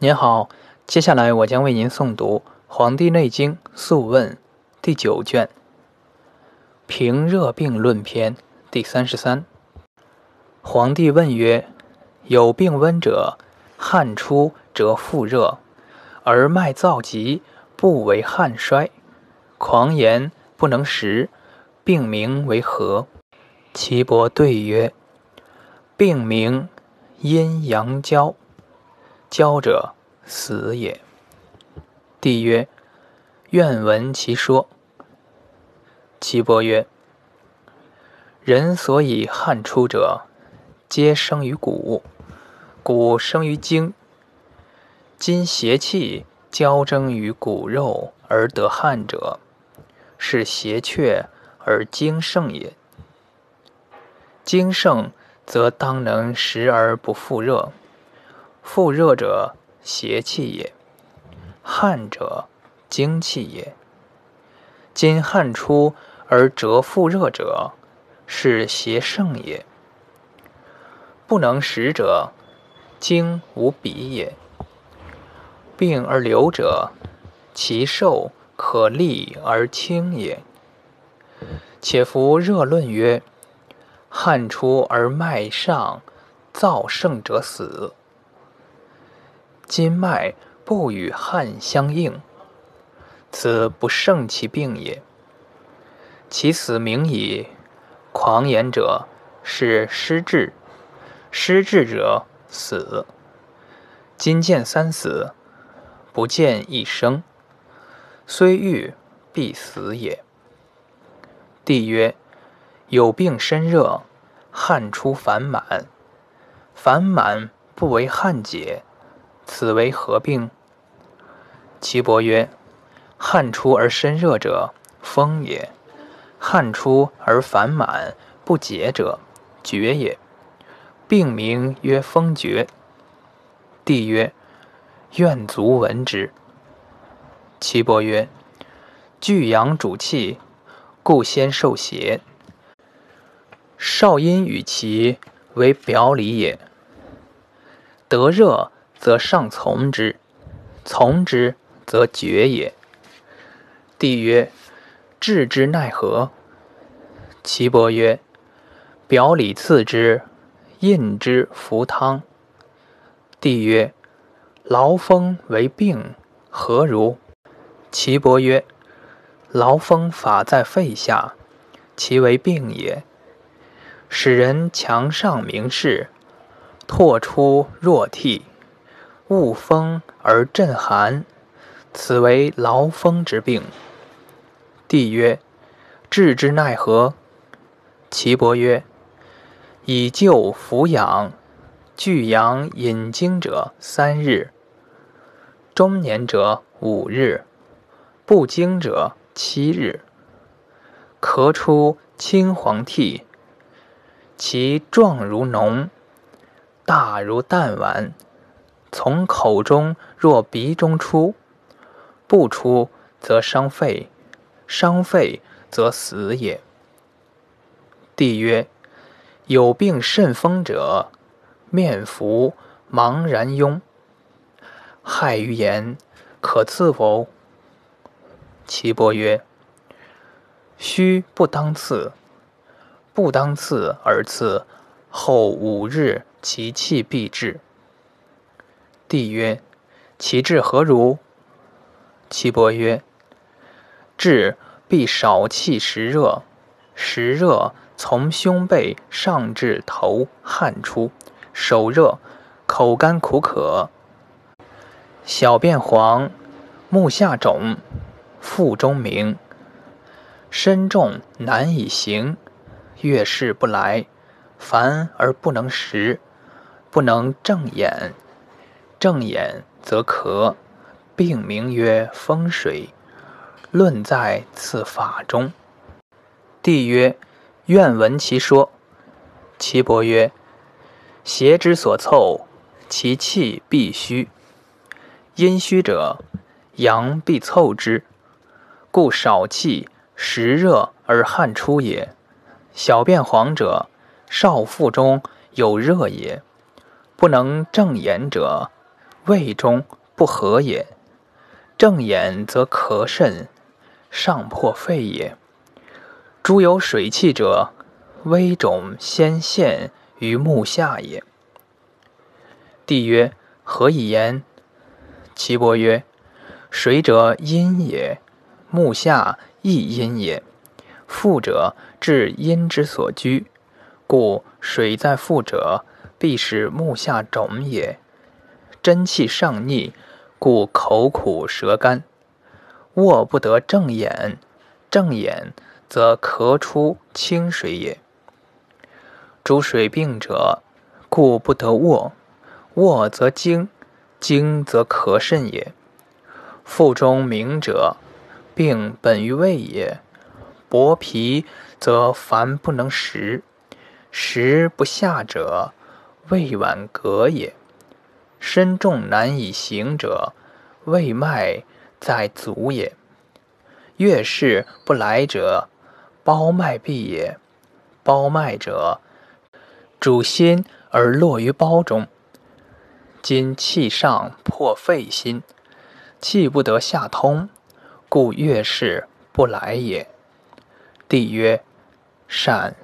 您好，接下来我将为您诵读《黄帝内经·素问》第九卷《平热病论篇》第三十三。皇帝问曰：“有病温者，汗出则腹热，而脉躁急，不为汗衰，狂言不能食，病名为何？”岐伯对曰：“病名阴阳交。”交者死也。帝曰：“愿闻其说。”岐伯曰：“人所以汗出者，皆生于骨，骨生于精。今邪气交争于骨肉而得汗者，是邪却而精盛也。精盛，则当能食而不复热。”腹热者，邪气也；汗者，精气也。今汗出而折腹热者，是邪盛也。不能食者，精无比也。病而流者，其寿可立而轻也。且夫热论曰：汗出而脉上燥盛者死。筋脉不与汗相应，此不胜其病也。其死名矣。狂言者是失志，失志者死。今见三死，不见一生，虽欲必死也。帝曰：有病身热，汗出烦满，烦满不为汗解。此为何病？岐伯曰：汗出而身热者，风也；汗出而烦满不解者，厥也。病名曰风厥。帝曰：愿足闻之。岐伯曰：巨阳主气，故先受邪。少阴与其为表里也。得热。则上从之，从之则绝也。帝曰：治之奈何？岐伯曰：表里次之，印之服汤。帝曰：劳风为病，何如？岐伯曰：劳风法在肺下，其为病也。使人强上明视，唾出若涕。恶风而震寒，此为劳风之病。帝曰：治之奈何？岐伯曰：以救扶养，聚阳引经者三日，中年者五日，不经者七日。咳出青黄涕，其状如脓，大如弹丸。从口中若鼻中出，不出则伤肺，伤肺则死也。帝曰：有病甚风者，面浮茫然庸，害于言，可刺否？岐伯曰：须不当刺，不当刺而刺，后五日其气必至。帝曰：“其志何如？”岐伯曰：“志必少气实热，实热从胸背上至头，汗出，手热，口干苦渴，小便黄，目下肿，腹中鸣，身重难以行，月事不来，烦而不能食，不能正眼。”正眼则咳，病名曰风水。论在此法中。帝曰：愿闻其说。岐伯曰：邪之所凑，其气必虚。阴虚者，阳必凑之，故少气，实热而汗出也。小便黄者，少腹中有热也。不能正眼者。胃中不和也。正眼则咳甚，上破肺也。诸有水气者，微肿先现于目下也。帝曰：何以言？岐伯曰：水者阴也，目下亦阴也。腹者治阴之所居，故水在腹者，必使目下肿也。真气上逆。故口苦舌干，卧不得正眼，正眼则咳出清水也。诸水病者，故不得卧，卧则惊，惊则咳甚也。腹中鸣者，病本于胃也。薄皮则烦不能食，食不下者，胃脘隔也。身重难以行者，胃脉在足也；月事不来者，包脉闭也。包脉者，主心而落于包中。今气上破肺心，气不得下通，故月事不来也。帝曰：善。